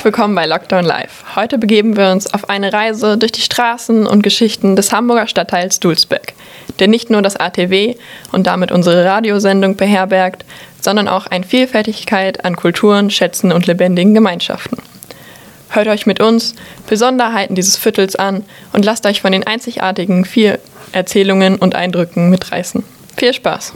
Herzlich willkommen bei Lockdown Live. Heute begeben wir uns auf eine Reise durch die Straßen und Geschichten des Hamburger Stadtteils Dulsberg, der nicht nur das ATW und damit unsere Radiosendung beherbergt, sondern auch eine Vielfältigkeit an Kulturen, Schätzen und lebendigen Gemeinschaften. Hört euch mit uns Besonderheiten dieses Viertels an und lasst euch von den einzigartigen vier Erzählungen und Eindrücken mitreißen. Viel Spaß!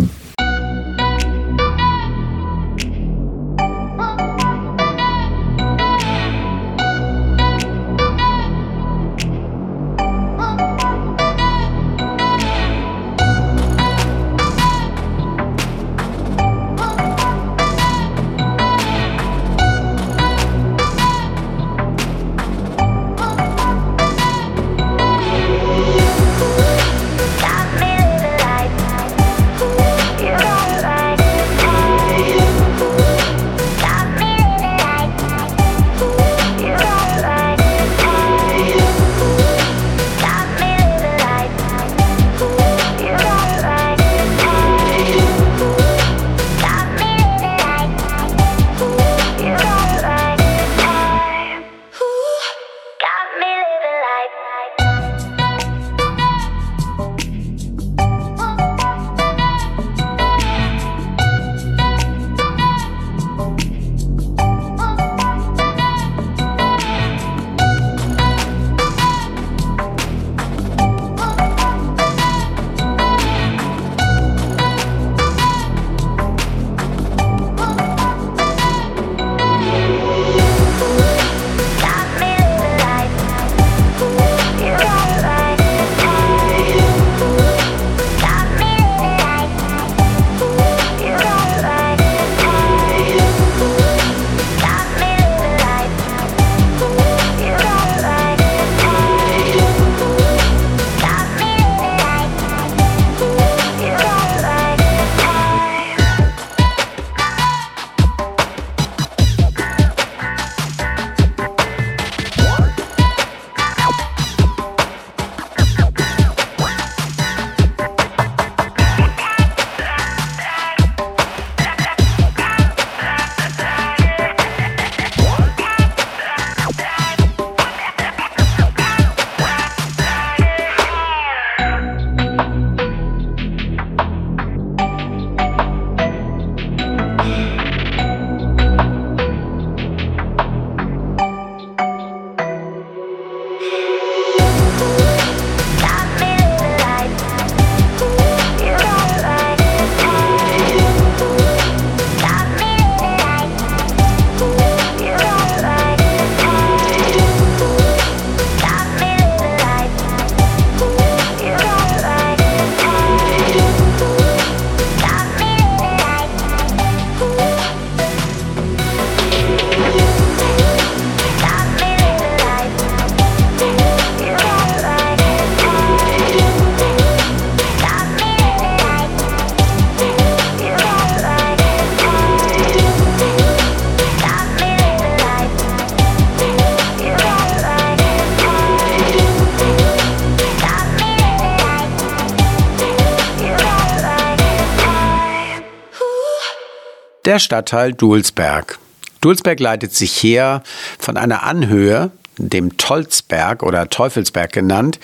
Der Stadtteil Dulsberg. Dulsberg leitet sich her von einer Anhöhe, dem Tolzberg oder Teufelsberg genannt,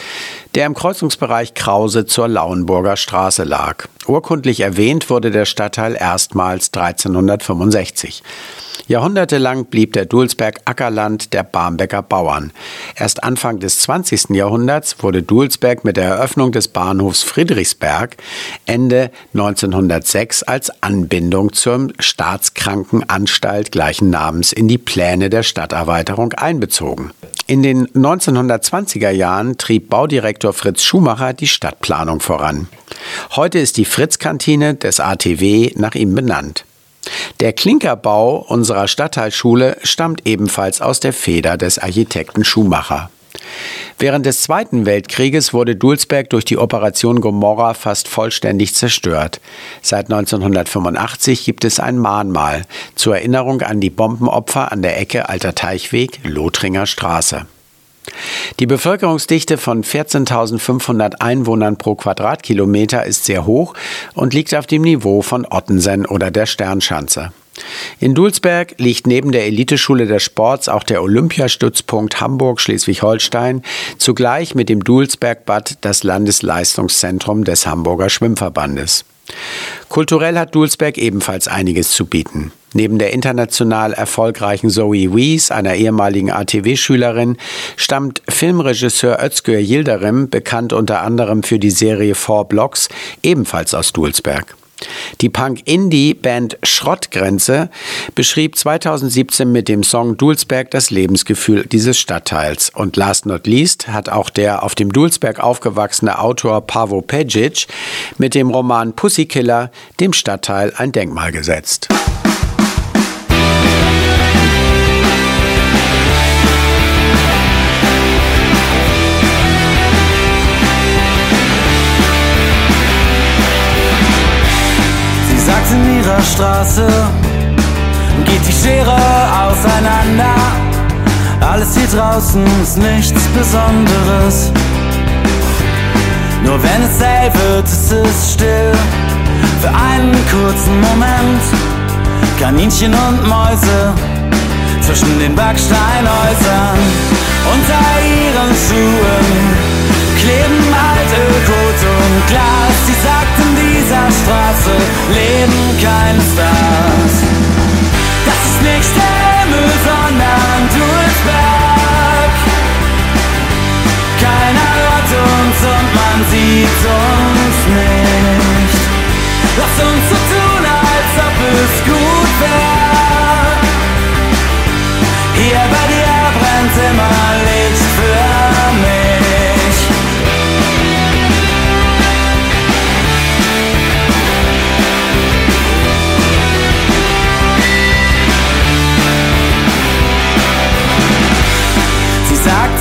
der im Kreuzungsbereich Krause zur Lauenburger Straße lag. Urkundlich erwähnt wurde der Stadtteil erstmals 1365. Jahrhundertelang blieb der Dulsberg Ackerland der Barmbecker Bauern. Erst Anfang des 20. Jahrhunderts wurde Dulsberg mit der Eröffnung des Bahnhofs Friedrichsberg Ende 1906 als Anbindung zur Staatskrankenanstalt gleichen Namens in die Pläne der Stadterweiterung einbezogen. In den 1920er Jahren trieb Baudirektor Fritz Schumacher die Stadtplanung voran. Heute ist die Fritz-Kantine des ATW nach ihm benannt. Der Klinkerbau unserer Stadtteilschule stammt ebenfalls aus der Feder des Architekten Schumacher. Während des Zweiten Weltkrieges wurde Dulsberg durch die Operation Gomorra fast vollständig zerstört. Seit 1985 gibt es ein Mahnmal zur Erinnerung an die Bombenopfer an der Ecke Alter Teichweg, Lothringer Straße. Die Bevölkerungsdichte von 14.500 Einwohnern pro Quadratkilometer ist sehr hoch und liegt auf dem Niveau von Ottensen oder der Sternschanze. In Dulsberg liegt neben der Eliteschule des Sports auch der Olympiastützpunkt Hamburg-Schleswig-Holstein, zugleich mit dem Dulsbergbad das Landesleistungszentrum des Hamburger Schwimmverbandes. Kulturell hat Dulsberg ebenfalls einiges zu bieten. Neben der international erfolgreichen Zoe Wies, einer ehemaligen ATW-Schülerin, stammt Filmregisseur Özgür Yildirim, bekannt unter anderem für die Serie Four Blocks, ebenfalls aus Dulsberg. Die Punk-Indie-Band Schrottgrenze beschrieb 2017 mit dem Song Dulsberg das Lebensgefühl dieses Stadtteils. Und last not least hat auch der auf dem Dulsberg aufgewachsene Autor Pavo Pejic mit dem Roman Pussykiller dem Stadtteil ein Denkmal gesetzt. In ihrer Straße geht die Schere auseinander. Alles hier draußen ist nichts Besonderes. Nur wenn es hell wird, ist es still. Für einen kurzen Moment. Kaninchen und Mäuse zwischen den Backsteinhäusern. Unter ihren Schuhen kleben alte Kot und Glas. Sie sagt, in dieser Straße leben keine Stars. Das ist nicht der Himmel, sondern Dulsberg. Keiner hört uns und man sieht uns nicht. Lass uns so tun, als ob es gut wäre. Hier bei dir brennt immer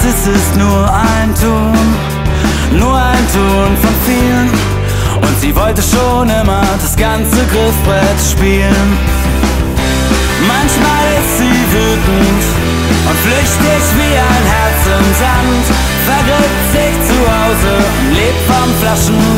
es ist nur ein Ton, nur ein Ton von vielen. Und sie wollte schon immer das ganze Griffbrett spielen. Manchmal ist sie wütend und flüchtig wie ein Herz im Sand. Vergräbt sich zu Hause und lebt vom Flaschenpfand.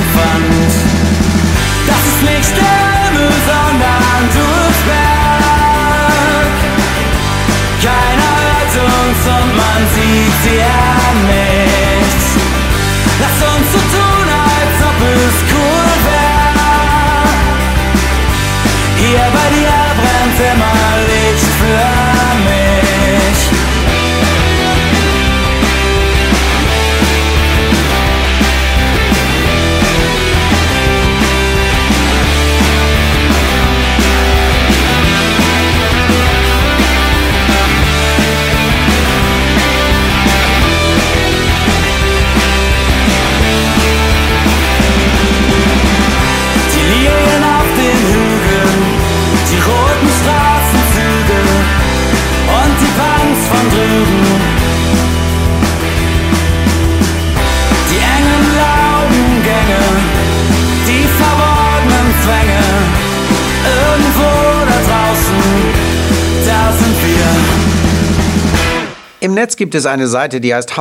Netz gibt es eine Seite, die heißt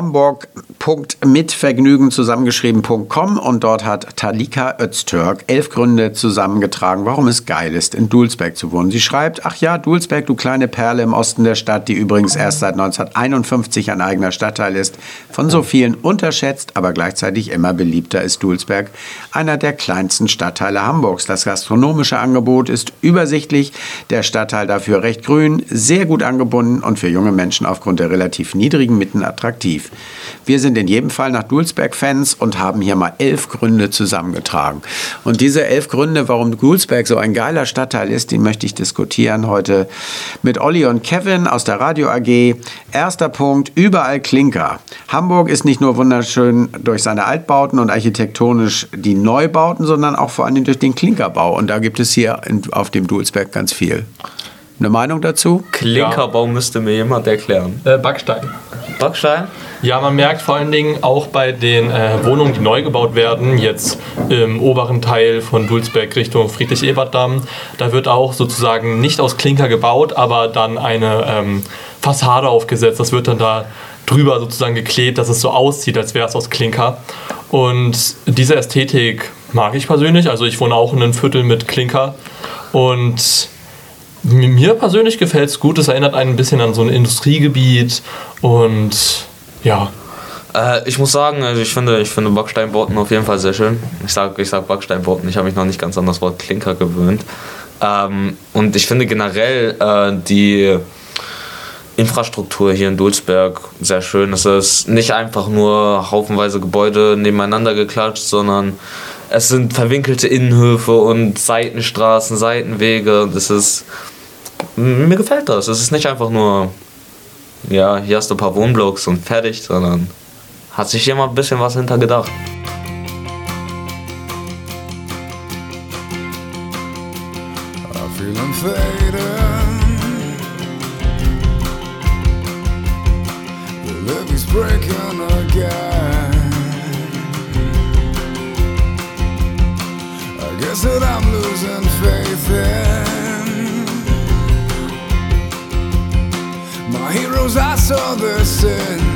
hamburg.mitvergnügen zusammengeschrieben.com und dort hat Talika Öztürk elf Gründe zusammengetragen, warum es geil ist, in Dulsberg zu wohnen. Sie schreibt, ach ja, Dulsberg, du kleine Perle im Osten der Stadt, die übrigens erst seit 1951 ein eigener Stadtteil ist, von so vielen unterschätzt, aber gleichzeitig immer beliebter ist Dulsberg, einer der kleinsten Stadtteile Hamburgs. Das gastronomische Angebot ist übersichtlich, der Stadtteil dafür recht grün, sehr gut angebunden und für junge Menschen aufgrund der relativ niedrigen Mieten attraktiv. Wir sind in jedem Fall nach Dulsberg-Fans und haben hier mal elf Gründe zusammengetragen. Und diese elf Gründe, warum Dulsberg so ein geiler Stadtteil ist, die möchte ich diskutieren heute mit Olli und Kevin aus der Radio AG. Erster Punkt, überall Klinker. Hamburg ist nicht nur wunderschön durch seine Altbauten und architektonisch die Neubauten, sondern auch vor allem durch den Klinkerbau. Und da gibt es hier auf dem Dulsberg ganz viel. Eine Meinung dazu? Klinkerbau ja. müsste mir jemand erklären. Äh, Backstein. Backstein? Ja, man merkt vor allen Dingen auch bei den äh, Wohnungen, die neu gebaut werden, jetzt im oberen Teil von Dulsberg Richtung Friedrich-Ebert-Damm, da wird auch sozusagen nicht aus Klinker gebaut, aber dann eine ähm, Fassade aufgesetzt. Das wird dann da drüber sozusagen geklebt, dass es so aussieht, als wäre es aus Klinker. Und diese Ästhetik mag ich persönlich. Also ich wohne auch in einem Viertel mit Klinker und mir persönlich gefällt es gut. Es erinnert einen ein bisschen an so ein Industriegebiet und ja. Äh, ich muss sagen, also ich finde, ich finde Backsteinbauten auf jeden Fall sehr schön. Ich sage ich sag Backsteinbauten, ich habe mich noch nicht ganz an das Wort Klinker gewöhnt. Ähm, und ich finde generell äh, die Infrastruktur hier in Dulsberg sehr schön. Es ist nicht einfach nur haufenweise Gebäude nebeneinander geklatscht, sondern es sind verwinkelte Innenhöfe und Seitenstraßen, Seitenwege. Das ist mir gefällt das. Es ist nicht einfach nur, ja, hier hast du ein paar Wohnblocks und fertig, sondern hat sich jemand ein bisschen was hinter gedacht. breaking again. Heroes, I saw the sin.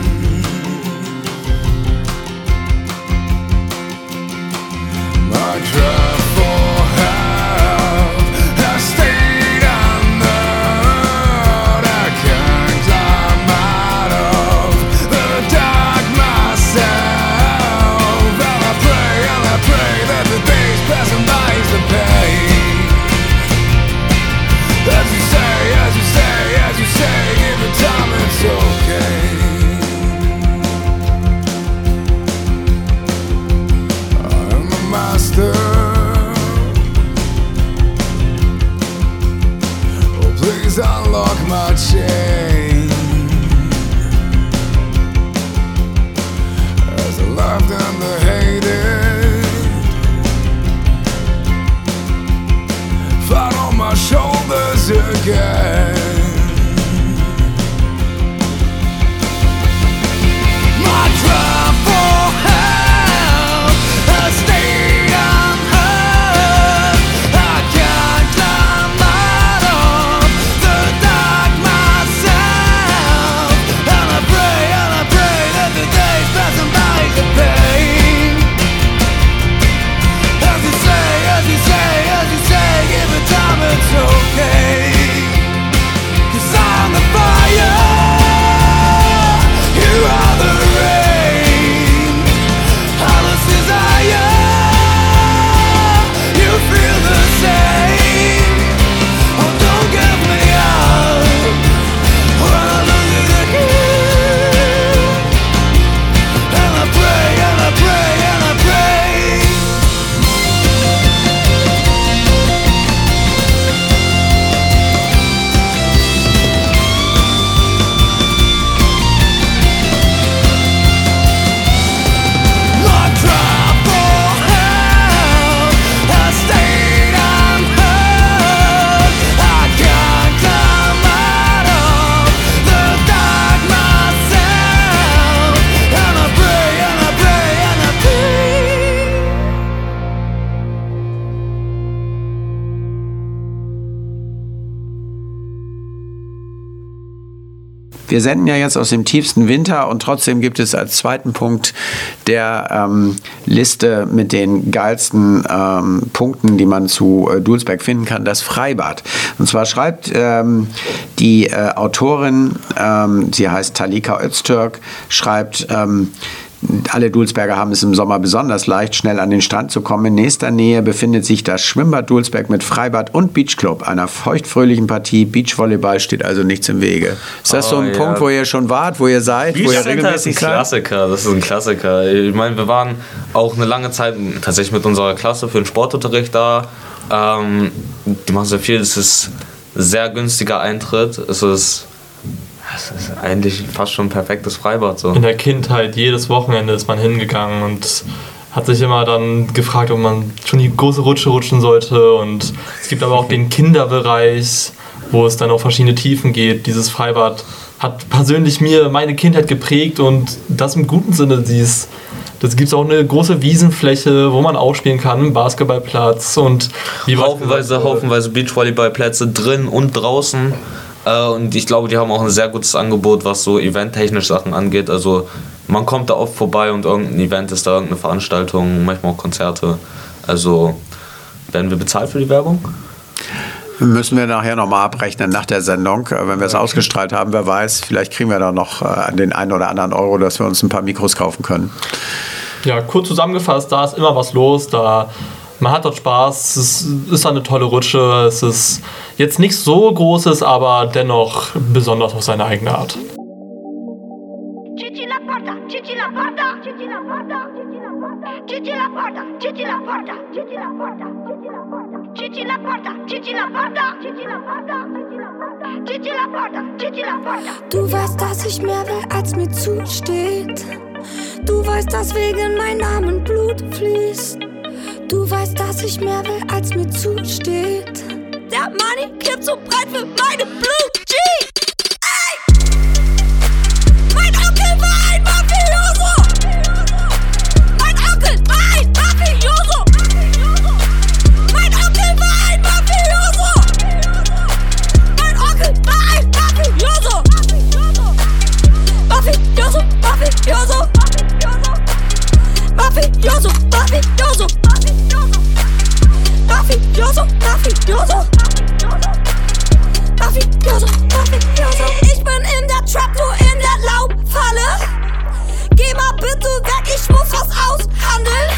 Wir senden ja jetzt aus dem tiefsten Winter und trotzdem gibt es als zweiten Punkt der ähm, Liste mit den geilsten ähm, Punkten, die man zu äh, Dulsberg finden kann, das Freibad. Und zwar schreibt ähm, die äh, Autorin, ähm, sie heißt Talika Öztürk, schreibt, ähm, alle Dulsberger haben es im Sommer besonders leicht, schnell an den Strand zu kommen. In nächster Nähe befindet sich das Schwimmbad Dulsberg mit Freibad und Beachclub. Einer feuchtfröhlichen Partie Beachvolleyball steht also nichts im Wege. Ist das oh, so ein ja. Punkt, wo ihr schon wart, wo ihr seid, Beach wo ihr regelmäßig ist ein Klassiker, das ist ein Klassiker. Ich meine, wir waren auch eine lange Zeit tatsächlich mit unserer Klasse für den Sportunterricht da. Ähm, die machen sehr viel, es ist sehr günstiger Eintritt. Es ist das ist eigentlich fast schon ein perfektes Freibad. So. In der Kindheit, jedes Wochenende ist man hingegangen und hat sich immer dann gefragt, ob man schon die große Rutsche rutschen sollte. Und es gibt aber auch den Kinderbereich, wo es dann auf verschiedene Tiefen geht. Dieses Freibad hat persönlich mir meine Kindheit geprägt und das im guten Sinne. Dieses, das gibt es auch eine große Wiesenfläche, wo man aufspielen kann, einen Basketballplatz und wie haufenweise, haufenweise Beachvolleyballplätze drin und draußen. Äh, und ich glaube, die haben auch ein sehr gutes Angebot, was so eventtechnisch Sachen angeht. Also man kommt da oft vorbei und irgendein Event ist da, irgendeine Veranstaltung, manchmal auch Konzerte. Also werden wir bezahlt für die Werbung? Müssen wir nachher nochmal abrechnen nach der Sendung, äh, wenn wir es ausgestrahlt haben. Wer weiß, vielleicht kriegen wir da noch äh, den einen oder anderen Euro, dass wir uns ein paar Mikros kaufen können. Ja, kurz zusammengefasst, da ist immer was los. Da man hat dort Spaß, es ist eine tolle Rutsche, es ist jetzt nichts so Großes, aber dennoch besonders auf seine eigene Art. Du weißt, dass ich mehr will, als mir zusteht. Du weißt, dass wegen mein Namen Blut fließt. Du weißt, dass ich mehr will, als mir zusteht. Der Money kippt so breit für meine Blue G. Ey! Mein Onkel war ein Mafioso. Mein Onkel war ein Mafioso. Mein Onkel war ein Mafioso. Mein Onkel war ein Mafioso. Mafioso, Mafioso. Mafioso, Mafioso. Mafioso, Mafioso. Ich bin in der Trap, du in der Laubfalle. Geh mal bitte weg, ich muss was aushandeln.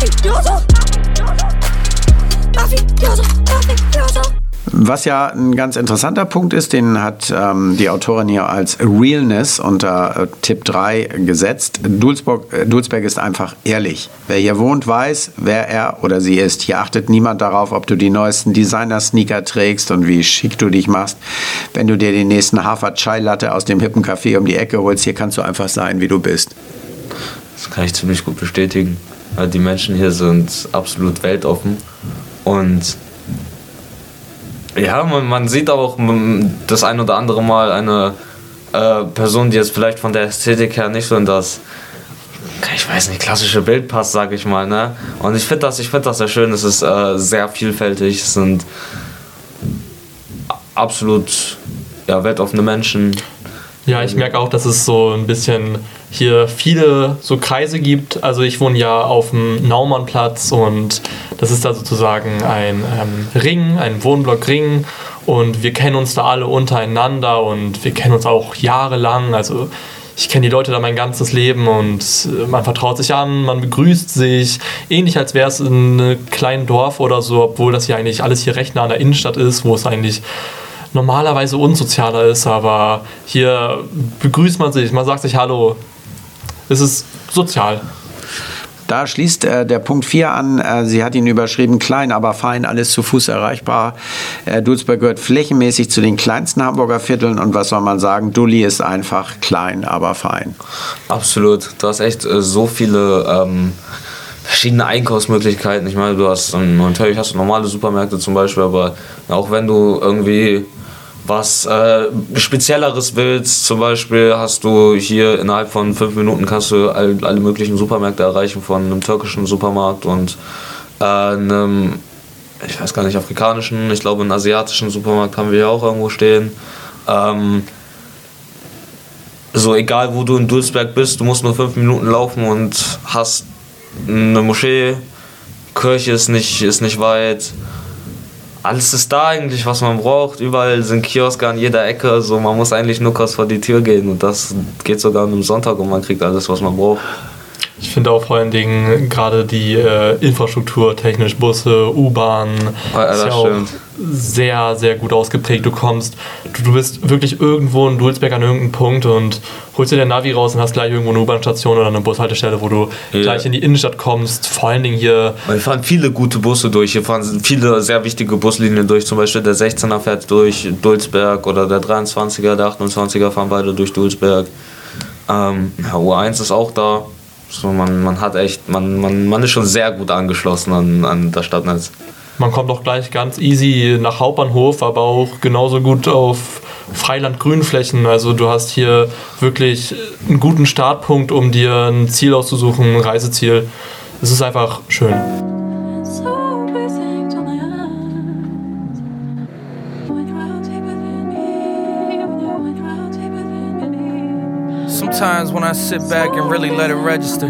Mafioso, Mafioso. Mafioso. Was ja ein ganz interessanter Punkt ist, den hat ähm, die Autorin hier als Realness unter äh, Tipp 3 gesetzt. Dulsburg, äh, Dulsberg ist einfach ehrlich. Wer hier wohnt, weiß, wer er oder sie ist. Hier achtet niemand darauf, ob du die neuesten Designer-Sneaker trägst und wie schick du dich machst. Wenn du dir den nächsten Hafer-Chai-Latte aus dem hippen Café um die Ecke holst, hier kannst du einfach sein, wie du bist. Das kann ich ziemlich gut bestätigen. Die Menschen hier sind absolut weltoffen und ja, man, man sieht auch das ein oder andere Mal eine äh, Person, die jetzt vielleicht von der Ästhetik her nicht so in das, ich weiß nicht, klassische Bild passt, sag ich mal. Ne? Und ich finde das, find das sehr schön. Es ist äh, sehr vielfältig. Es sind absolut ja, weltoffene Menschen. Ja, ich merke auch, dass es so ein bisschen hier viele so Kreise gibt. Also ich wohne ja auf dem Naumannplatz und das ist da sozusagen ein ähm, Ring, ein Wohnblock-Ring und wir kennen uns da alle untereinander und wir kennen uns auch jahrelang. Also ich kenne die Leute da mein ganzes Leben und äh, man vertraut sich an, man begrüßt sich, ähnlich als wäre es in einem kleinen Dorf oder so, obwohl das ja eigentlich alles hier recht nah an der Innenstadt ist, wo es eigentlich normalerweise unsozialer ist, aber hier begrüßt man sich, man sagt sich Hallo, es ist sozial. Da schließt äh, der Punkt 4 an. Äh, sie hat ihn überschrieben, klein, aber fein, alles zu Fuß erreichbar. Äh, Dulsberg gehört flächenmäßig zu den kleinsten Hamburger Vierteln und was soll man sagen, Dulli ist einfach klein, aber fein. Absolut. Du hast echt äh, so viele ähm, verschiedene Einkaufsmöglichkeiten. Ich meine, du hast natürlich hast du normale Supermärkte zum Beispiel, aber auch wenn du irgendwie was äh, Spezielleres willst, zum Beispiel hast du hier innerhalb von fünf Minuten kannst du all, alle möglichen Supermärkte erreichen, von einem türkischen Supermarkt und äh, einem, ich weiß gar nicht, afrikanischen, ich glaube einen asiatischen Supermarkt haben wir ja auch irgendwo stehen. Ähm, so egal wo du in Dulsberg bist, du musst nur fünf Minuten laufen und hast eine Moschee, Kirche ist nicht, ist nicht weit alles ist da eigentlich, was man braucht. Überall sind Kioske an jeder Ecke. So, man muss eigentlich nur kurz vor die Tür gehen und das geht sogar an einem Sonntag und man kriegt alles, was man braucht. Ich finde auch vor allen Dingen gerade die äh, Infrastruktur, technisch Busse, U-Bahn, ja, ist ja auch sehr, sehr gut ausgeprägt. Du kommst, du, du bist wirklich irgendwo in Dulzberg an irgendeinem Punkt und holst dir dein Navi raus und hast gleich irgendwo eine U-Bahn-Station oder eine Bushaltestelle, wo du ja. gleich in die Innenstadt kommst. Vor allen Dingen hier. Wir fahren viele gute Busse durch. Hier fahren viele sehr wichtige Buslinien durch. Zum Beispiel der 16er fährt durch Dulzberg oder der 23er, der 28er fahren beide durch Dulzberg. Ähm, ja, U1 ist auch da. So, man, man hat echt, man, man, man ist schon sehr gut angeschlossen an, an das Stadtnetz. Man kommt auch gleich ganz easy nach Hauptbahnhof, aber auch genauso gut auf Freiland-Grünflächen. Also du hast hier wirklich einen guten Startpunkt, um dir ein Ziel auszusuchen, ein Reiseziel. Es ist einfach schön. Sometimes when I sit back and really let it register,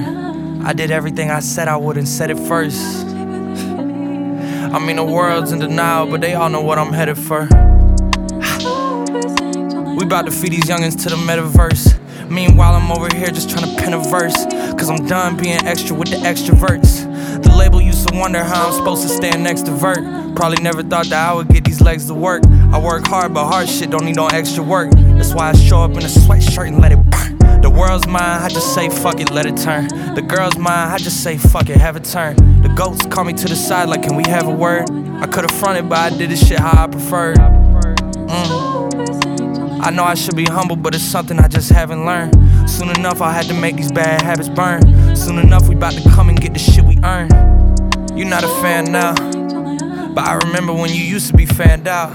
I did everything I said I would and said it first. I mean, the world's in denial, but they all know what I'm headed for. we about to feed these youngins to the metaverse. Meanwhile, I'm over here just trying to pen a verse. Cause I'm done being extra with the extroverts. The label used to wonder how I'm supposed to stand next to Vert. Probably never thought that I would get these legs to work. I work hard, but hard shit don't need no extra work. That's why I show up in a sweatshirt and let it burn. The world's mine, I just say fuck it, let it turn. The girl's mine, I just say fuck it, have it turn. The goats call me to the side like, can we have a word? I could've fronted, but I did this shit how I preferred. Mm. I know I should be humble, but it's something I just haven't learned. Soon enough, I had to make these bad habits burn. Soon enough, we about to come and get the shit we earn. You're not a fan now, but I remember when you used to be fanned out.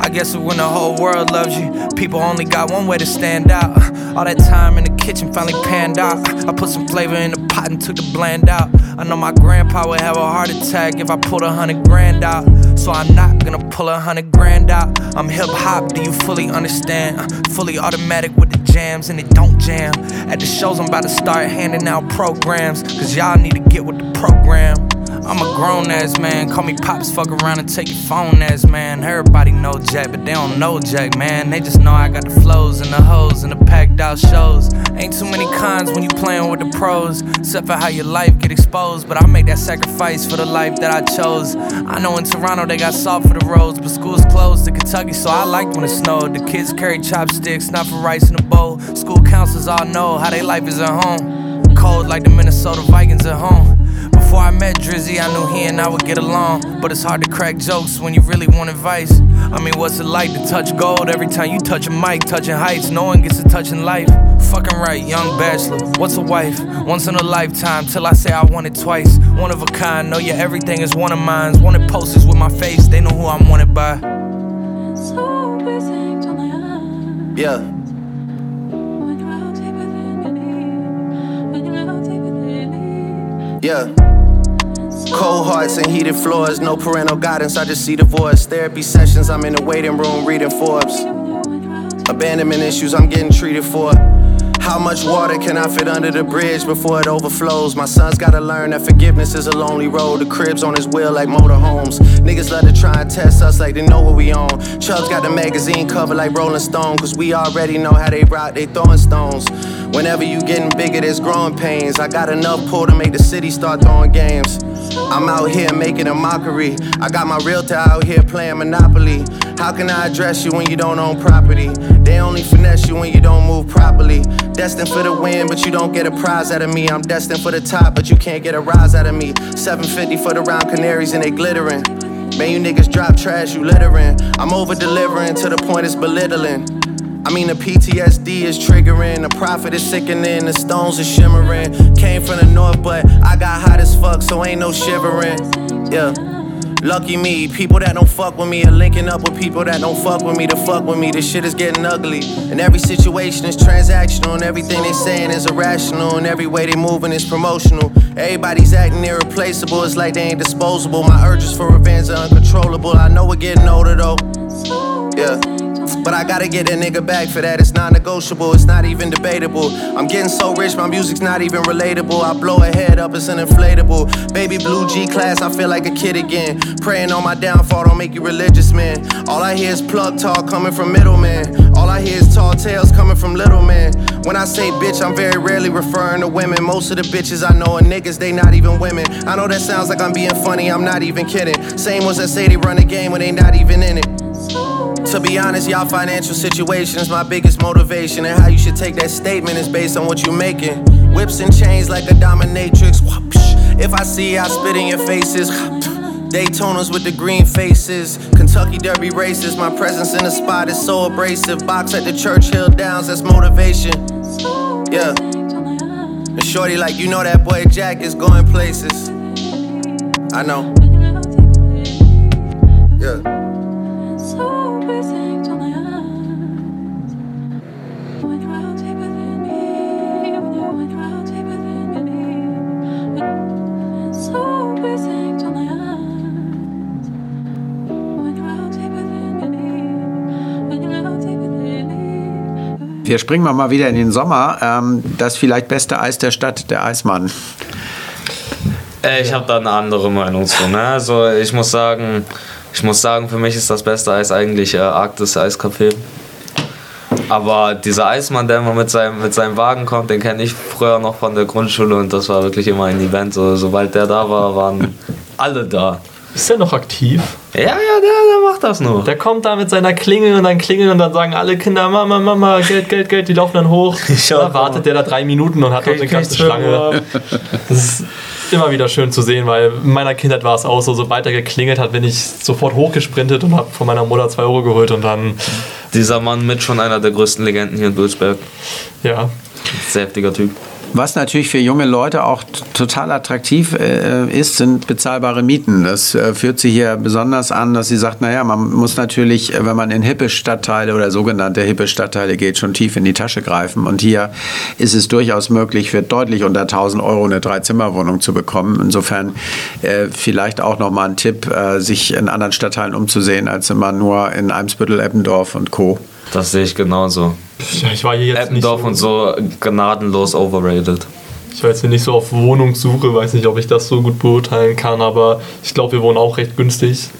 I guess when the whole world loves you, people only got one way to stand out. All that time in the kitchen finally panned out. I put some flavor in the pot and took the bland out. I know my grandpa would have a heart attack if I pulled a hundred grand out. So I'm not gonna pull a hundred grand out. I'm hip hop, do you fully understand? Fully automatic with the jams and it don't jam. At the shows, I'm about to start handing out programs. Cause y'all need to get with the program. I'm a grown ass man. Call me pops, fuck around and take your phone ass man. Everybody know Jack, but they don't know Jack, man. They just know I got the flows and the hoes and the packed out shows. Ain't too many cons when you playing with the pros, except for how your life get exposed. But I make that sacrifice for the life that I chose. I know in Toronto they got salt for the roads, but school's closed in Kentucky, so I liked when it snowed. The kids carry chopsticks, not for rice in a bowl. School counselors all know how they life is at home. Cold like the Minnesota Vikings at home. Before I met Drizzy, I knew he and I would get along. But it's hard to crack jokes when you really want advice. I mean, what's it like to touch gold every time you touch a mic, touching heights? No one gets a touch in life. Fucking right, young bachelor. What's a wife? Once in a lifetime, till I say I want it twice. One of a kind, know your everything is one of mine. Wanted posters with my face, they know who I'm wanted by. Yeah. Yeah. Cold hearts and heated floors, no parental guidance, I just see divorce. Therapy sessions, I'm in the waiting room reading Forbes. Abandonment issues, I'm getting treated for. How much water can I fit under the bridge before it overflows? My son's gotta learn that forgiveness is a lonely road. The crib's on his wheel like motorhomes. Niggas love to try and test us like they know what we own. Chubbs got the magazine cover like Rolling Stone, cause we already know how they rock, they throwing stones. Whenever you getting bigger, there's growing pains. I got enough pull to make the city start throwing games. I'm out here making a mockery. I got my realtor out here playing Monopoly. How can I address you when you don't own property? They only finesse you when you don't move properly. Destined for the win, but you don't get a prize out of me. I'm destined for the top, but you can't get a rise out of me. 750 for the round canaries and they glittering. Man, you niggas drop trash, you littering. I'm over delivering to the point it's belittling. I mean, the PTSD is triggering, the profit is sickening, the stones are shimmering. Came from the north, but I got hot as fuck, so ain't no shivering. Yeah. Lucky me, people that don't fuck with me are linking up with people that don't fuck with me to fuck with me. This shit is getting ugly. And every situation is transactional, and everything they saying is irrational, and every way they moving is promotional. Everybody's acting irreplaceable, it's like they ain't disposable. My urges for revenge are uncontrollable. I know we're getting older though. Yeah. But I gotta get a nigga back for that. It's non negotiable, it's not even debatable. I'm getting so rich, my music's not even relatable. I blow a head up, it's an inflatable. Baby blue G class, I feel like a kid again. Praying on my downfall, don't make you religious, man. All I hear is plug talk coming from middlemen. All I hear is tall tales coming from little men. When I say bitch, I'm very rarely referring to women. Most of the bitches I know are niggas, they not even women. I know that sounds like I'm being funny, I'm not even kidding. Same ones that say they run the game when they not even in it. To be honest, y'all financial situation is my biggest motivation. And how you should take that statement is based on what you're making. Whips and chains like a dominatrix. If I see, I spit in your faces. Daytonas with the green faces. Kentucky Derby races. My presence in the spot is so abrasive. Box at the Churchill Downs, that's motivation. Yeah. And shorty, like, you know that boy Jack is going places. I know. Yeah. Wir springen mal wieder in den Sommer. Ähm, das vielleicht beste Eis der Stadt, der Eismann. Äh, ich habe da eine andere Meinung zu. Ne? Also ich muss sagen, ich muss sagen, für mich ist das beste Eis eigentlich äh, Arktis Eiscafé. Aber dieser Eismann, der immer mit seinem, mit seinem Wagen kommt, den kenne ich früher noch von der Grundschule und das war wirklich immer ein Event. So, sobald der da war, waren alle da. Ist der noch aktiv? Ja, ja, der, der macht das nur. Der kommt da mit seiner Klingel und dann klingeln und dann sagen alle Kinder, Mama, Mama, Geld, Geld, Geld, die laufen dann hoch. Da wartet der da drei Minuten und hat dort eine ganze Schlange. Das ist immer wieder schön zu sehen, weil in meiner Kindheit war es auch so, sobald er geklingelt hat, bin ich sofort hochgesprintet und habe von meiner Mutter zwei Euro geholt und dann... Dieser Mann mit schon einer der größten Legenden hier in Dulsberg. Ja. Sehr heftiger Typ. Was natürlich für junge Leute auch total attraktiv äh, ist, sind bezahlbare Mieten. Das äh, führt sie hier besonders an, dass sie sagt, naja, man muss natürlich, äh, wenn man in hippe Stadtteile oder sogenannte hippe Stadtteile geht, schon tief in die Tasche greifen. Und hier ist es durchaus möglich, für deutlich unter 1000 Euro eine Dreizimmerwohnung zu bekommen. Insofern äh, vielleicht auch nochmal ein Tipp, äh, sich in anderen Stadtteilen umzusehen, als immer nur in Eimsbüttel, Eppendorf und Co. Das sehe ich genauso. Ja, ich war hier jetzt Eppendorf nicht so und so gnadenlos overrated. Ich war jetzt nicht so auf Wohnungssuche, weiß nicht, ob ich das so gut beurteilen kann, aber ich glaube, wir wohnen auch recht günstig.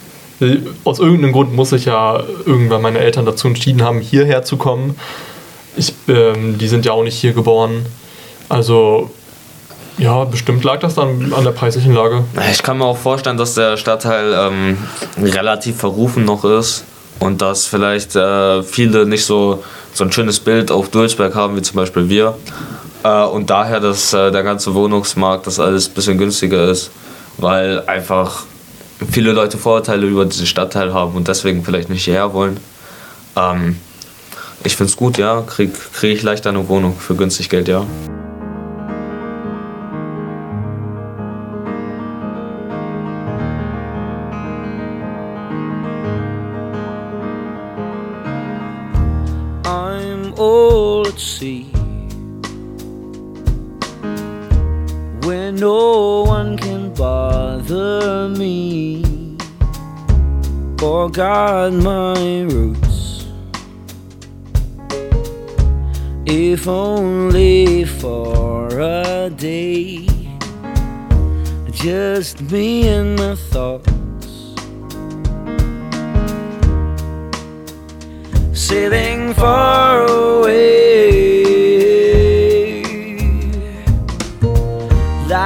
Aus irgendeinem Grund muss ich ja irgendwann meine Eltern dazu entschieden haben, hierher zu kommen. Ich, ähm, die sind ja auch nicht hier geboren. Also ja, bestimmt lag das dann an der preislichen Lage. Ich kann mir auch vorstellen, dass der Stadtteil ähm, relativ verrufen noch ist und dass vielleicht äh, viele nicht so, so ein schönes Bild auf Dulzberg haben, wie zum Beispiel wir. Äh, und daher, dass äh, der ganze Wohnungsmarkt, das alles ein bisschen günstiger ist, weil einfach viele Leute Vorurteile über diesen Stadtteil haben und deswegen vielleicht nicht hierher wollen. Ähm, ich finde es gut, ja, kriege krieg ich leicht eine Wohnung für günstig Geld, ja. At sea where no one can bother me oh or guard my roots. If only for a day, just me and my thoughts. Sailing far away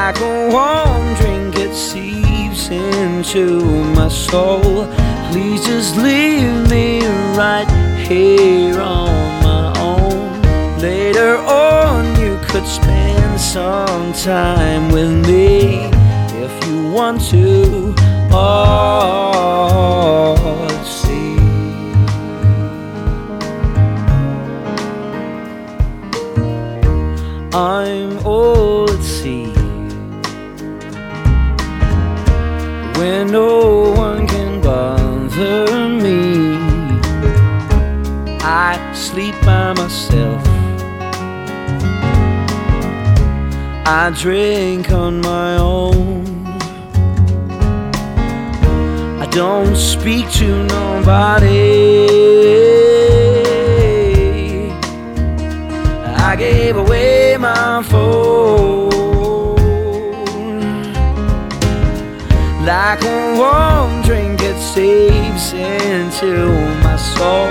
like a warm drink, it seeps into my soul. Please just leave me right here on my own. Later on, you could spend some time with me if you want to. Oh, see. I'm all where no one can bother me. I sleep by myself. I drink on my own. I don't speak to nobody. I gave away my phone like a warm drink it seeps into my soul.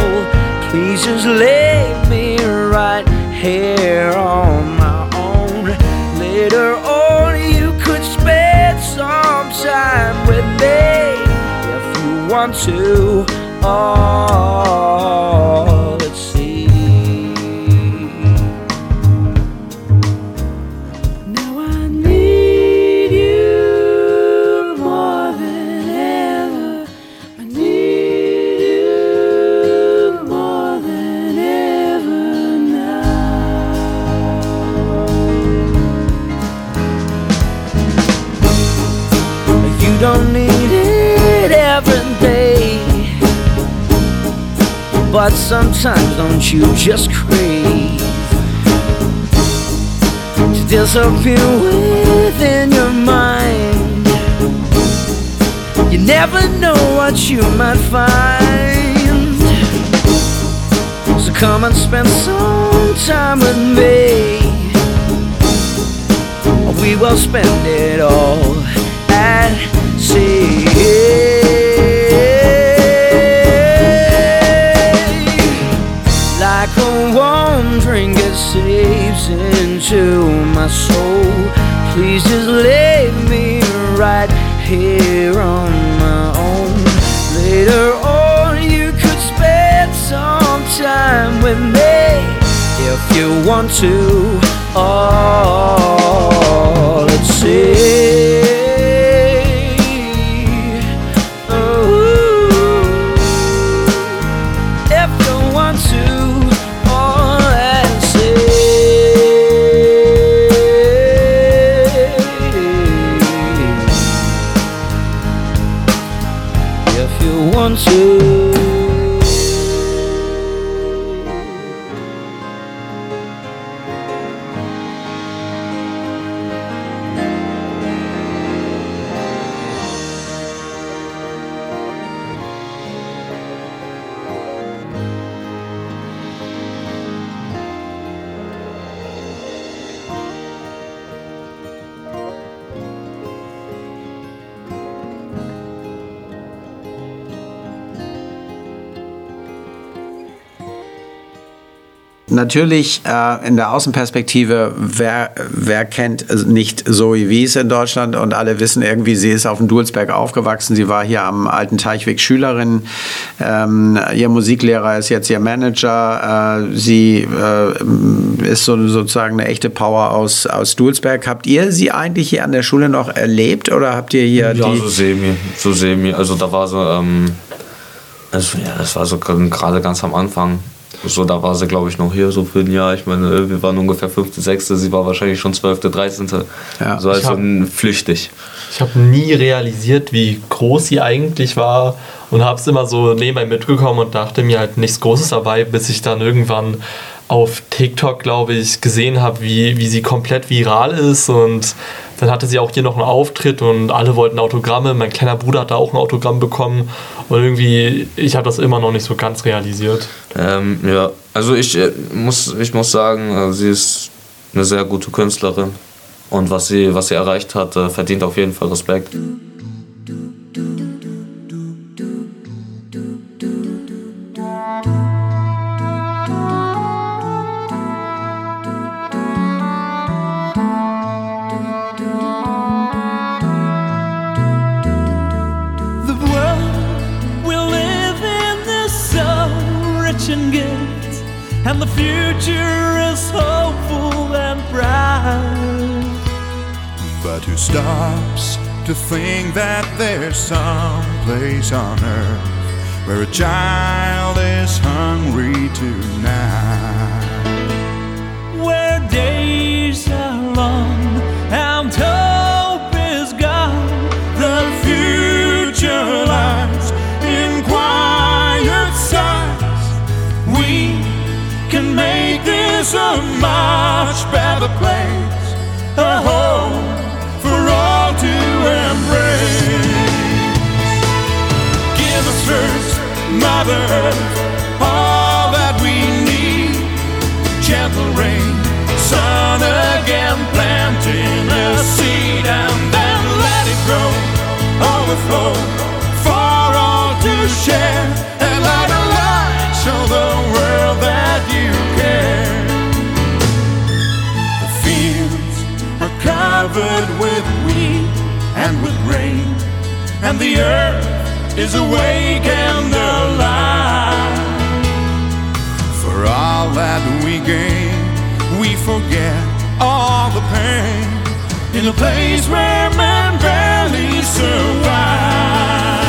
Please just leave me right here on my own. Later on, you could spend some time with me if you want to. Oh, but sometimes don't you just crave? to disappear within your mind. You never know what you might find. So come and spend some time with me. We will spend it all at sea. Into my soul. Please just leave me right here on my own. Later on, you could spend some time with me if you want to. Let's see. You Natürlich äh, in der Außenperspektive, wer, wer kennt nicht Zoe Wies in Deutschland? Und alle wissen irgendwie, sie ist auf dem Dulsberg aufgewachsen, sie war hier am alten Teichweg Schülerin, ähm, ihr Musiklehrer ist jetzt ihr Manager, äh, sie äh, ist so, sozusagen eine echte Power aus, aus Dulsberg. Habt ihr sie eigentlich hier an der Schule noch erlebt? Oder habt ihr hier ja, die... so semi, so semi, also da war so, ähm, also, ja, das war so gerade ganz am Anfang, so, da war sie, glaube ich, noch hier so für ein Jahr. Ich meine, wir waren ungefähr 5., 6., sie war wahrscheinlich schon 12., 13. Ja. So also hab- flüchtig. Ich habe nie realisiert, wie groß sie eigentlich war und habe es immer so nebenbei mitbekommen und dachte mir halt nichts Großes dabei, bis ich dann irgendwann auf TikTok, glaube ich, gesehen habe, wie, wie sie komplett viral ist und dann hatte sie auch hier noch einen Auftritt und alle wollten Autogramme. Mein kleiner Bruder hat da auch ein Autogramm bekommen und irgendwie, ich habe das immer noch nicht so ganz realisiert. Ähm, ja, also ich, äh, muss, ich muss sagen, äh, sie ist eine sehr gute Künstlerin. Und was sie, was sie erreicht hat, äh, verdient auf jeden Fall Respekt. And the future is hopeful and bright. But who stops to think that there's some place on earth where a child is hungry tonight? Where days are long and hope is gone, the future this a much better place, a home for all to embrace. Give us first, Mother Earth, all that we need gentle rain, sun again, planting a seed and then let it grow, overflow and the earth is awake and alive. For all that we gain, we forget all the pain. in a place where man barely survives,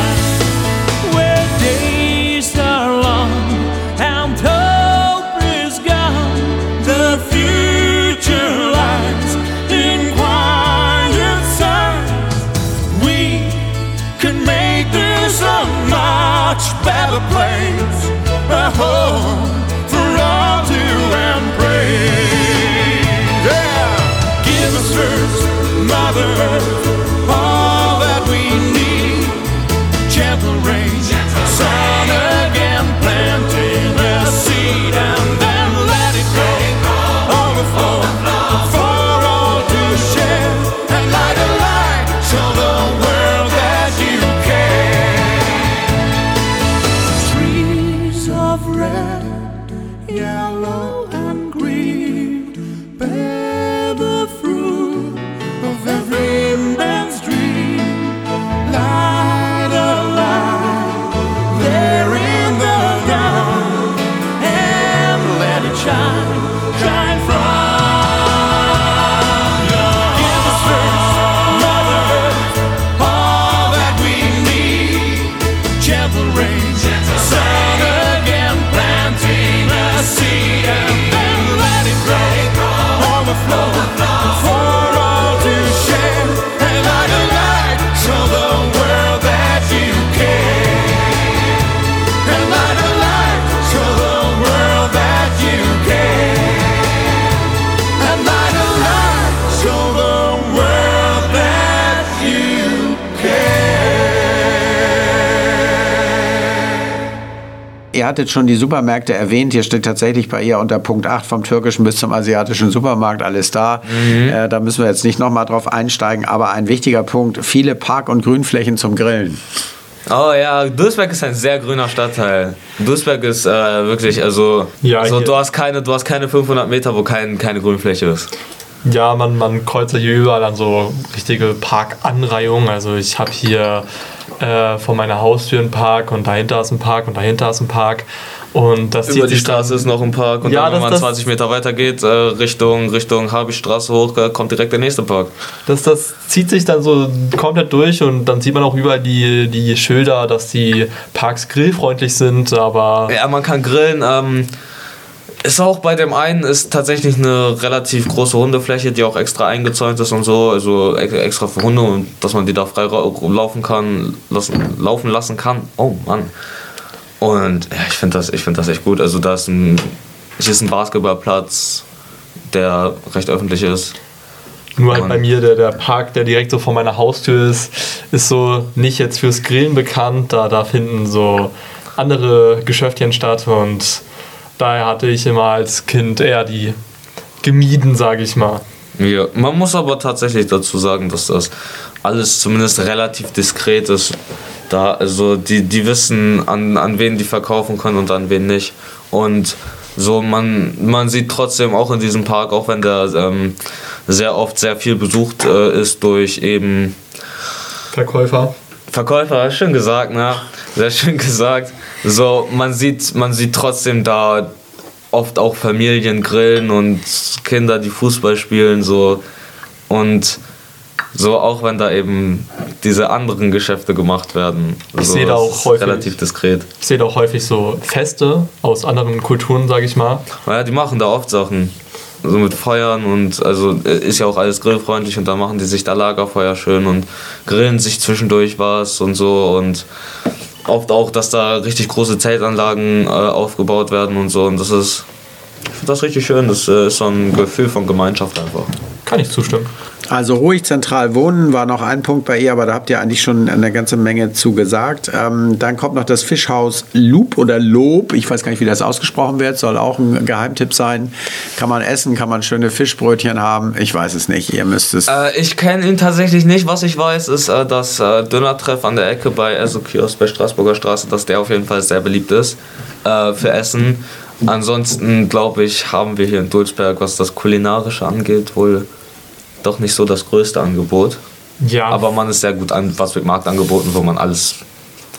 hattet schon die Supermärkte erwähnt. Hier steht tatsächlich bei ihr unter Punkt 8 vom türkischen bis zum asiatischen Supermarkt alles da. Äh, da müssen wir jetzt nicht nochmal drauf einsteigen. Aber ein wichtiger Punkt, viele Park- und Grünflächen zum Grillen. Oh ja, Duisberg ist ein sehr grüner Stadtteil. Duisberg ist äh, wirklich, also, Ja, also du, hast keine, du hast keine 500 Meter, wo kein, keine Grünfläche ist. Ja, man, man kreuzt ja hier überall an so richtige Parkanreihungen. Also ich habe hier äh, vor meiner Haustür einen Park und dahinter ist ein Park und dahinter ist ein Park. Und das Über zieht die sich dann- Straße ist noch ein Park und Ja, dann, wenn man das- 20 Meter weiter geht, äh, Richtung, Richtung Habichstraße hoch, äh, kommt direkt der nächste Park. Das, das zieht sich dann so komplett durch und dann sieht man auch überall die, die Schilder, dass die Parks grillfreundlich sind, aber Ja, man kann grillen. Ähm, ist auch bei dem einen ist tatsächlich eine relativ große Hundefläche, die auch extra eingezäunt ist und so, also ex- extra für Hunde und dass man die da frei laufen kann, lassen, laufen lassen kann. Oh Mann. Und ja, ich finde das, ich find das echt gut. Also da ist ein, hier ist ein Basketballplatz, der recht öffentlich ist. nur halt bei mir der, der Park, der direkt so vor meiner Haustür ist, ist so nicht jetzt fürs Grillen bekannt. Da, da finden so andere Geschäftchen statt und daher hatte ich immer als Kind eher die gemieden, sage ich mal. Ja, man muss aber tatsächlich dazu sagen, dass das alles zumindest relativ diskret ist. Da, also die, die wissen, an, an wen die verkaufen können und an wen nicht. Und so, man, man sieht trotzdem auch in diesem Park, auch wenn der ähm, sehr oft sehr viel besucht äh, ist durch eben Verkäufer. Verkäufer, schön gesagt, ne? Sehr schön gesagt. So, man sieht, man sieht trotzdem da oft auch Familien grillen und Kinder, die Fußball spielen, so. Und so, auch wenn da eben diese anderen Geschäfte gemacht werden. Ich so, sehe da auch häufig- Relativ diskret. Ich sehe da auch häufig so Feste aus anderen Kulturen, sage ich mal. Ja, die machen da oft Sachen. So mit Feuern und also äh, ist ja auch alles grillfreundlich und da machen die sich da Lagerfeuer schön und grillen sich zwischendurch was und so und oft auch, dass da richtig große Zeltanlagen äh, aufgebaut werden und so und das ist, ich finde das richtig schön, das äh, ist so ein Gefühl von Gemeinschaft einfach. Kann ich zustimmen. Also ruhig zentral wohnen war noch ein Punkt bei ihr, aber da habt ihr eigentlich schon eine ganze Menge zu gesagt. Ähm, dann kommt noch das Fischhaus Loop oder Lob. Ich weiß gar nicht, wie das ausgesprochen wird. Soll auch ein Geheimtipp sein. Kann man essen, kann man schöne Fischbrötchen haben. Ich weiß es nicht. Ihr müsst es. Äh, ich kenne ihn tatsächlich nicht. Was ich weiß, ist, äh, dass äh, Dönertreff an der Ecke bei Esso Kiosk bei Straßburger Straße, dass der auf jeden Fall sehr beliebt ist äh, für Essen. Ansonsten glaube ich, haben wir hier in Dulzberg, was das Kulinarische angeht, wohl doch nicht so das größte Angebot. Ja. Aber man ist sehr gut an was mit Markt angeboten, wo man alles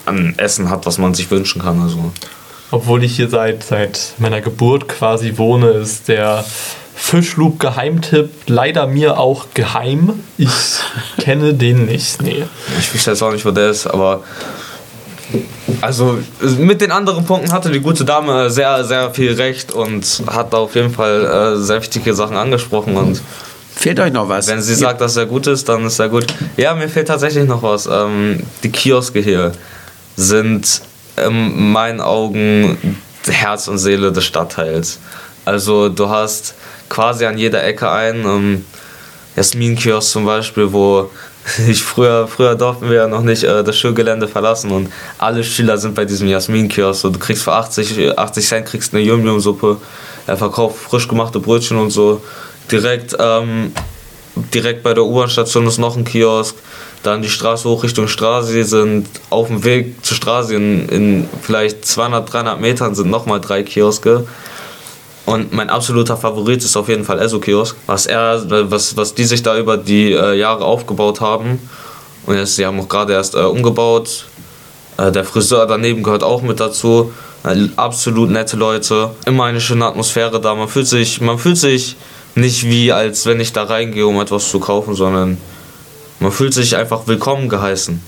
an Essen hat, was man sich wünschen kann. Also. Obwohl ich hier seit, seit meiner Geburt quasi wohne, ist der Fischloop Geheimtipp leider mir auch geheim. Ich kenne den nicht. Nee. Ich wüsste jetzt auch nicht, wo der ist, aber. Also mit den anderen Punkten hatte die gute Dame sehr, sehr viel recht und hat auf jeden Fall äh, sehr wichtige Sachen angesprochen. Und Fehlt euch noch was? wenn sie sagt, dass er gut ist, dann ist er gut. Ja, mir fehlt tatsächlich noch was. Ähm, die Kioske hier sind in meinen Augen Herz und Seele des Stadtteils. Also du hast quasi an jeder Ecke einen. Ähm, Jasmin-Kiosk zum Beispiel, wo ich früher, früher durften wir ja noch nicht äh, das Schulgelände verlassen und alle Schüler sind bei diesem Jasmin-Kiosk. So, du kriegst für 80, 80 Cent kriegst eine Yum-Yum-Suppe. Er verkauft frisch gemachte Brötchen und so. Direkt, ähm, direkt bei der U-Bahn-Station ist noch ein Kiosk. Dann die Straße hoch Richtung Straße sind auf dem Weg zur Straße in, in vielleicht 200, 300 Metern sind nochmal drei Kioske. Und mein absoluter Favorit ist auf jeden Fall Esso Kiosk, was was, was die sich da über die äh, Jahre aufgebaut haben. Und jetzt, sie haben auch gerade erst äh, umgebaut. Äh, der Friseur daneben gehört auch mit dazu. Äh, absolut nette Leute. Immer eine schöne Atmosphäre da. Man fühlt sich, man fühlt sich nicht wie, als wenn ich da reingehe, um etwas zu kaufen, sondern man fühlt sich einfach willkommen geheißen.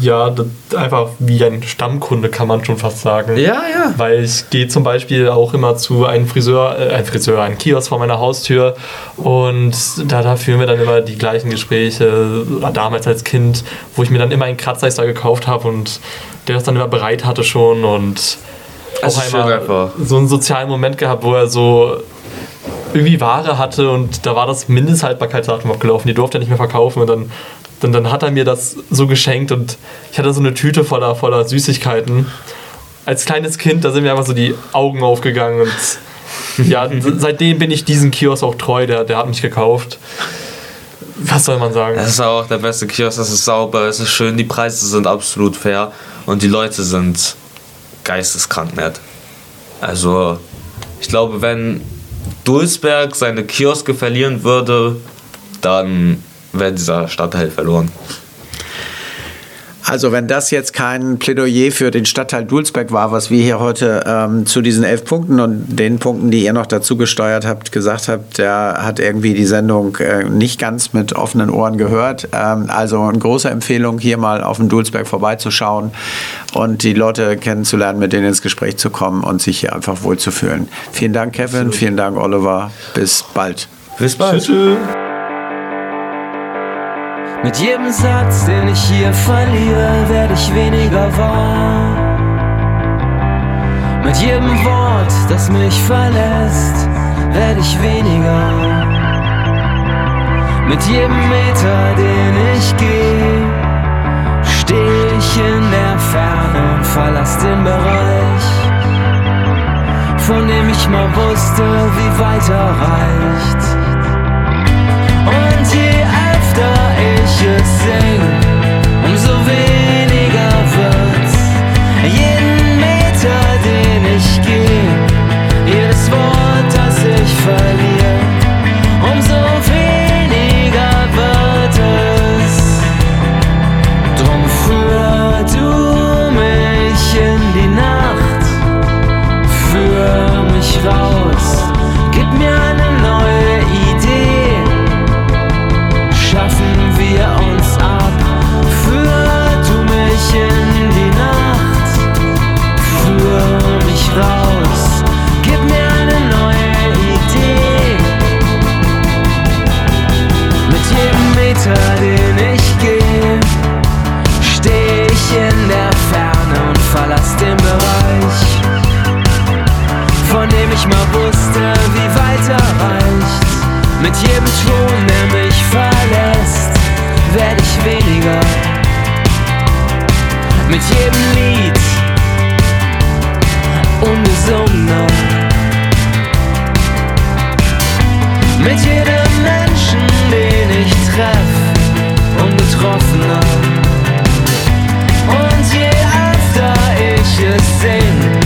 Ja, einfach wie ein Stammkunde, kann man schon fast sagen. Ja, ja. Weil ich gehe zum Beispiel auch immer zu einem Friseur, äh, ein Friseur, ein Kiosk vor meiner Haustür und da, da führen wir dann immer die gleichen Gespräche, damals als Kind, wo ich mir dann immer einen Kratzeis da gekauft habe und der das dann immer bereit hatte schon und auch einmal so einen sozialen Moment gehabt, wo er so irgendwie Ware hatte und da war das Mindesthaltbarkeitsdatum abgelaufen, die durfte er nicht mehr verkaufen und dann, dann, dann hat er mir das so geschenkt und ich hatte so eine Tüte voller, voller Süßigkeiten. Als kleines Kind, da sind mir einfach so die Augen aufgegangen und ja, seitdem bin ich diesen Kiosk auch treu, der, der hat mich gekauft. Was soll man sagen? Es ist auch der beste Kiosk, es ist sauber, es ist schön, die Preise sind absolut fair. und die Leute sind geisteskrank nett. Also, ich glaube, wenn Dulsberg seine Kioske verlieren würde, dann wäre dieser Stadtteil verloren. Also wenn das jetzt kein Plädoyer für den Stadtteil Dulsberg war, was wir hier heute ähm, zu diesen elf Punkten und den Punkten, die ihr noch dazu gesteuert habt, gesagt habt, der hat irgendwie die Sendung äh, nicht ganz mit offenen Ohren gehört. Ähm, also eine große Empfehlung, hier mal auf dem Dulsberg vorbeizuschauen und die Leute kennenzulernen, mit denen ins Gespräch zu kommen und sich hier einfach wohlzufühlen. Vielen Dank, Kevin. Vielen Dank, Oliver. Bis bald. Bis bald. Mit jedem Satz, den ich hier verliere, werde ich weniger wahr. Mit jedem Wort, das mich verlässt, werde ich weniger. Mit jedem Meter, den ich gehe, stehe ich in der Ferne und verlass den Bereich, von dem ich mal wusste, wie weit er reicht. Und je öfter ich es sing, umso weniger wird's. Jeden Meter, Mit jedem Ton, der mich verlässt, werde ich weniger. Mit jedem Lied ungesungener. Mit jedem Menschen, den ich treff, ungetroffener. Und je öfter ich es sing,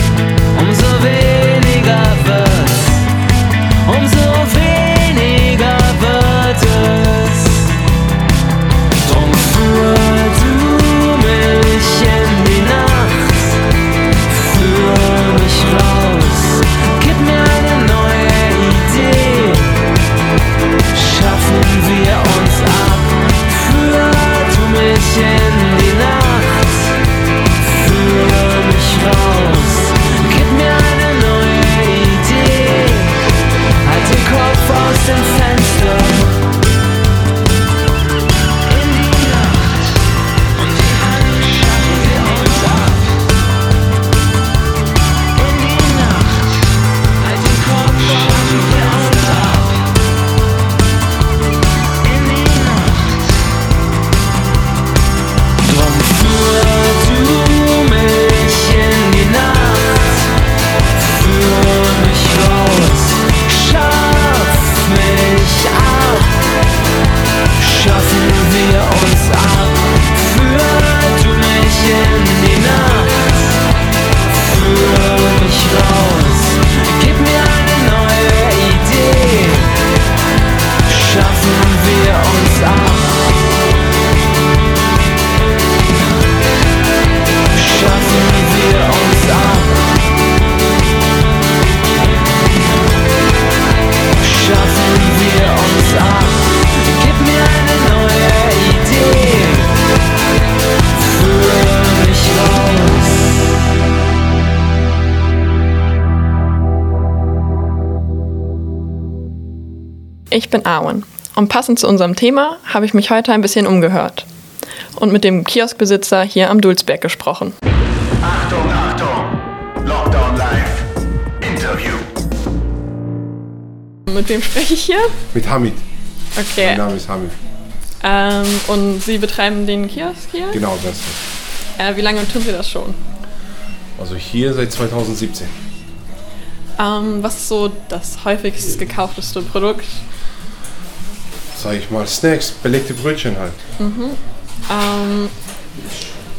Ich bin Arwen und passend zu unserem Thema habe ich mich heute ein bisschen umgehört und mit dem Kioskbesitzer hier am Dulsberg gesprochen. Achtung, Achtung! Lockdown Live. Interview. Mit wem spreche ich hier? Mit Hamid. Okay. Mein Name ist Hamid. Ähm, und Sie betreiben den Kiosk hier? Genau das. Äh, wie lange tun Sie das schon? Also hier seit 2017. Ähm, was ist so das häufigst gekaufteste Produkt? Sag ich mal Snacks, belegte Brötchen halt. Mhm. Ähm,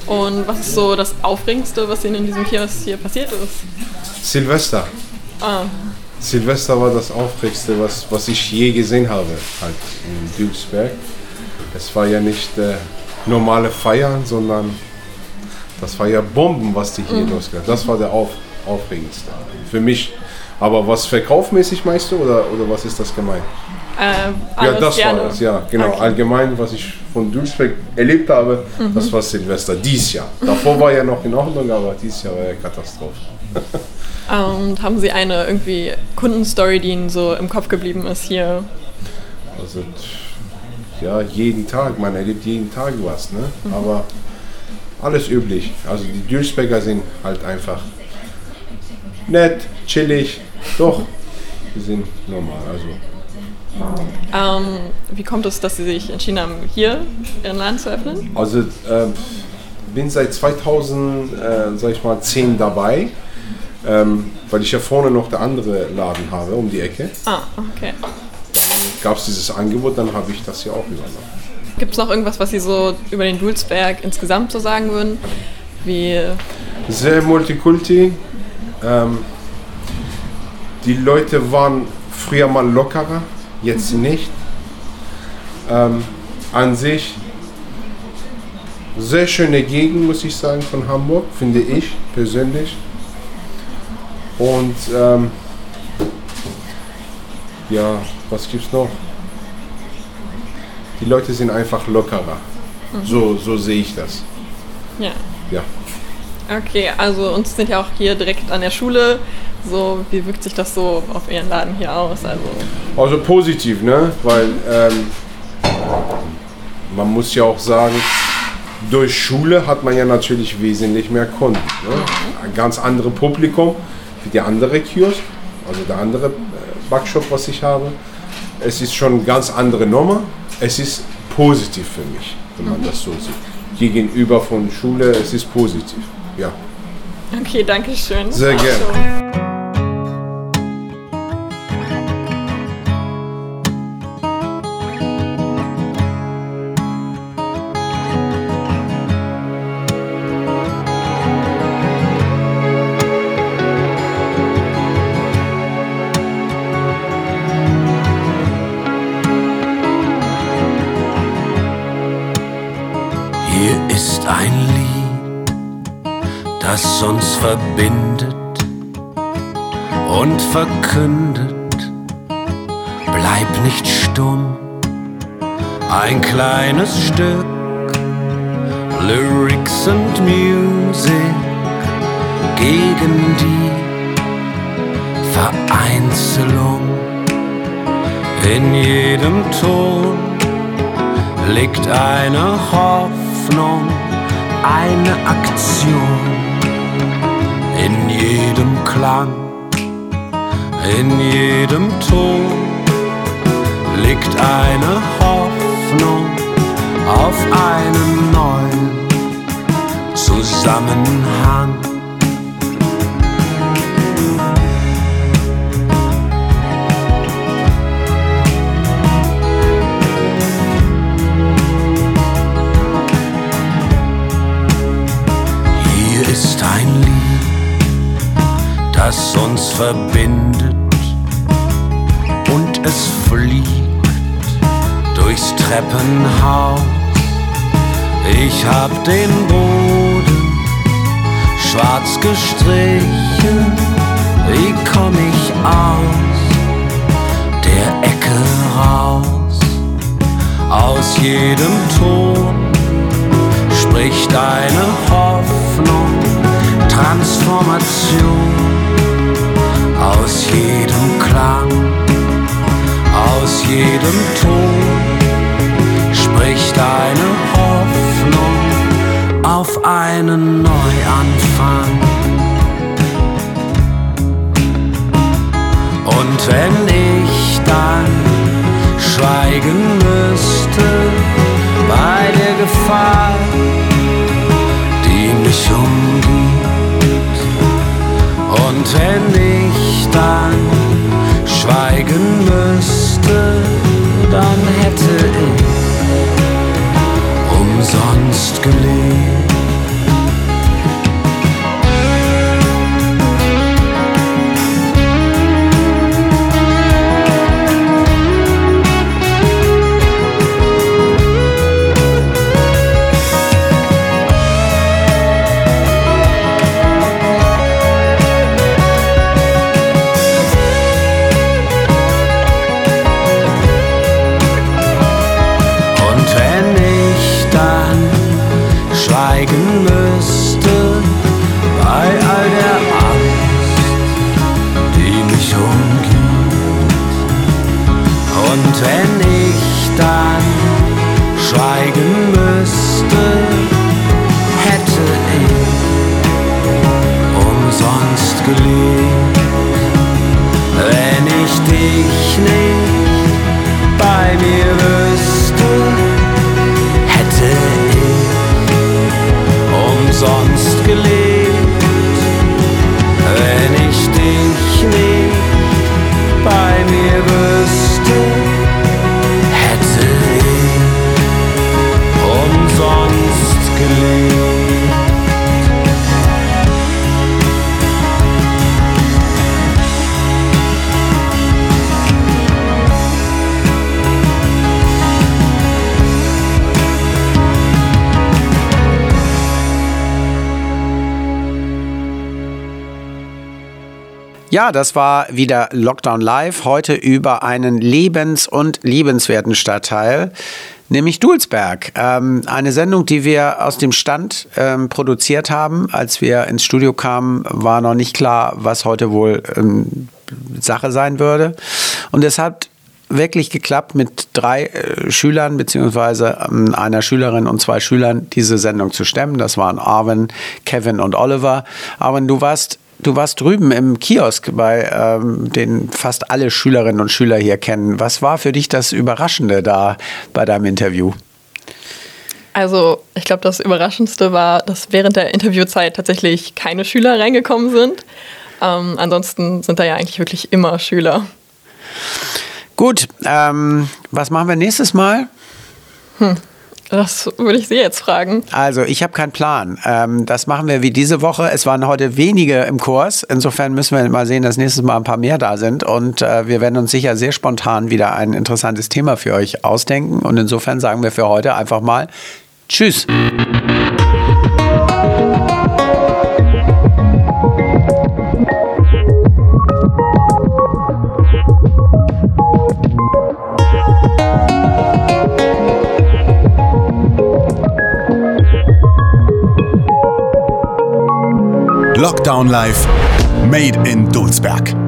Und was ist so das Aufregendste, was Ihnen in diesem Kiosk hier passiert ist? Silvester. Ah, Silvester war das Aufregendste, was, was ich je gesehen habe, halt in Dülsberg. Es war ja nicht äh, normale Feiern, sondern das war ja Bomben, was die hier Mhm. losgelassen Das war der Auf, Aufregendste für mich. Aber was verkaufmäßig meinst du oder, oder was ist das gemeint? Äh, ja, das war es, ja, genau. Okay. Allgemein, was ich von Dülsberg erlebt habe, Mhm. das war Silvester, dies Jahr. Davor war ja noch in Ordnung, aber dieses Jahr war ja Katastrophe. Und haben Sie eine irgendwie Kundenstory, die Ihnen so im Kopf geblieben ist hier? Also, ja, jeden Tag, man erlebt jeden Tag was, ne? Mhm. Aber alles üblich. Also die Dülsberger sind halt einfach nett, chillig, doch, die sind normal. Also Ähm, wie kommt es, dass Sie sich entschieden haben, hier Ihren Laden zu öffnen? Also ähm, bin seit 2000, äh, sag ich mal, 10 dabei, ähm, weil ich ja vorne noch der andere Laden habe, um die Ecke. Ah, okay. Gab es dieses Angebot, dann habe ich das hier auch übernommen. Gibt es noch irgendwas, was Sie so über den Dulsberg insgesamt so sagen würden? Wie, Sehr multikulti. Ähm, die Leute waren früher mal lockerer, jetzt nicht. Ähm, an sich sehr schöne Gegend, muss ich sagen, von Hamburg, finde ich persönlich. Und ähm, ja, was gibt's noch? Die Leute sind einfach lockerer. Mhm. So, so sehe ich das. ja. Ja. Okay, also uns sind ja auch hier direkt an der Schule. So, wie wirkt sich das so auf Ihren Laden hier aus? Also, Also positiv, ne? Weil ähm, man muss ja auch sagen, durch Schule hat man ja natürlich wesentlich mehr Kunden. Ne? Ein ganz anderes Publikum wie der andere Kiosk, also der andere äh, Backshop, was ich habe. Es ist schon eine ganz andere Nummer. Es ist positiv für mich, wenn man das so sieht. Gegenüber von Schule, es ist positiv. Ja. okay, danke schön. Sehr gerne. Ist ein Lied, das uns verbindet und verkündet, bleib nicht stumm. Ein kleines Stück Lyrics und Music gegen die Vereinzelung. In jedem Ton liegt eine Hoffnung, eine Aktion. In jedem Klang, in jedem Ton liegt eine Hoffnung auf einen neuen Zusammenhang. Das uns verbindet und es fliegt durchs Treppenhaus. Ich hab den Boden schwarz gestrichen, wie komm ich aus der Ecke raus? Aus jedem Ton spricht eine Hoffnung, Transformation aus jedem Klang, aus jedem Ton spricht eine Hoffnung auf einen Neuanfang. Und wenn ich dann schweigen müsste bei der Gefahr, die mich umgibt. Und wenn ich dann hätte ich umsonst gelebt. Ja, das war wieder Lockdown Live. Heute über einen lebens- und liebenswerten Stadtteil, nämlich Dulsberg. Ähm, eine Sendung, die wir aus dem Stand ähm, produziert haben. Als wir ins Studio kamen, war noch nicht klar, was heute wohl ähm, Sache sein würde. Und es hat wirklich geklappt, mit drei äh, Schülern beziehungsweise ähm, einer Schülerin und zwei Schülern diese Sendung zu stemmen. Das waren Arvin, Kevin und Oliver. Arvin, du warst Du warst drüben im Kiosk, bei ähm, den fast alle Schülerinnen und Schüler hier kennen. Was war für dich das Überraschende da bei deinem Interview? Also, ich glaube, das Überraschendste war, dass während der Interviewzeit tatsächlich keine Schüler reingekommen sind. Ähm, ansonsten sind da ja eigentlich wirklich immer Schüler. Gut, ähm, was machen wir nächstes Mal? Hm. Das würde ich Sie jetzt fragen. Also, ich habe keinen Plan. Ähm, das machen wir wie diese Woche. Es waren heute wenige im Kurs. Insofern müssen wir mal sehen, dass nächstes Mal ein paar mehr da sind. Und äh, wir werden uns sicher sehr spontan wieder ein interessantes Thema für euch ausdenken. Und insofern sagen wir für heute einfach mal Tschüss. Live, Made in Dulsberg.